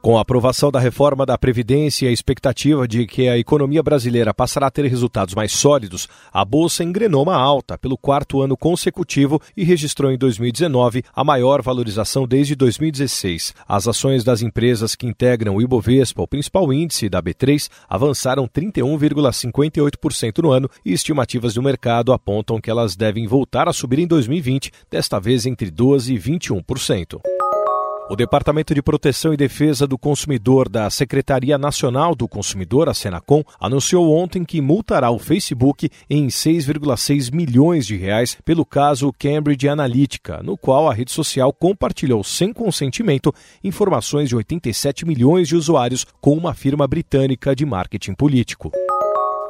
Com a aprovação da reforma da Previdência e a expectativa de que a economia brasileira passará a ter resultados mais sólidos, a Bolsa engrenou uma alta pelo quarto ano consecutivo e registrou em 2019 a maior valorização desde 2016. As ações das empresas que integram o Ibovespa, o principal índice da B3, avançaram 31,58% no ano e estimativas do mercado apontam que elas devem voltar a subir em 2020, desta vez entre 12% e 21%. O Departamento de Proteção e Defesa do Consumidor da Secretaria Nacional do Consumidor, a Senacom, anunciou ontem que multará o Facebook em 6,6 milhões de reais pelo caso Cambridge Analytica, no qual a rede social compartilhou sem consentimento informações de 87 milhões de usuários com uma firma britânica de marketing político.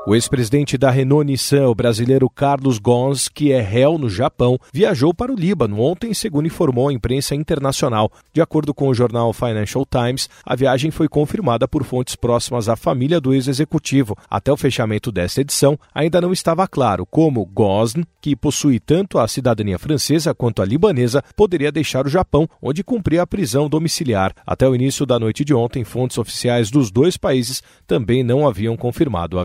O ex-presidente da Renault-Nissan, o brasileiro Carlos Ghosn, que é réu no Japão, viajou para o Líbano ontem, segundo informou a imprensa internacional. De acordo com o jornal Financial Times, a viagem foi confirmada por fontes próximas à família do ex-executivo. Até o fechamento desta edição, ainda não estava claro como Ghosn, que possui tanto a cidadania francesa quanto a libanesa, poderia deixar o Japão, onde cumpria a prisão domiciliar. Até o início da noite de ontem, fontes oficiais dos dois países também não haviam confirmado a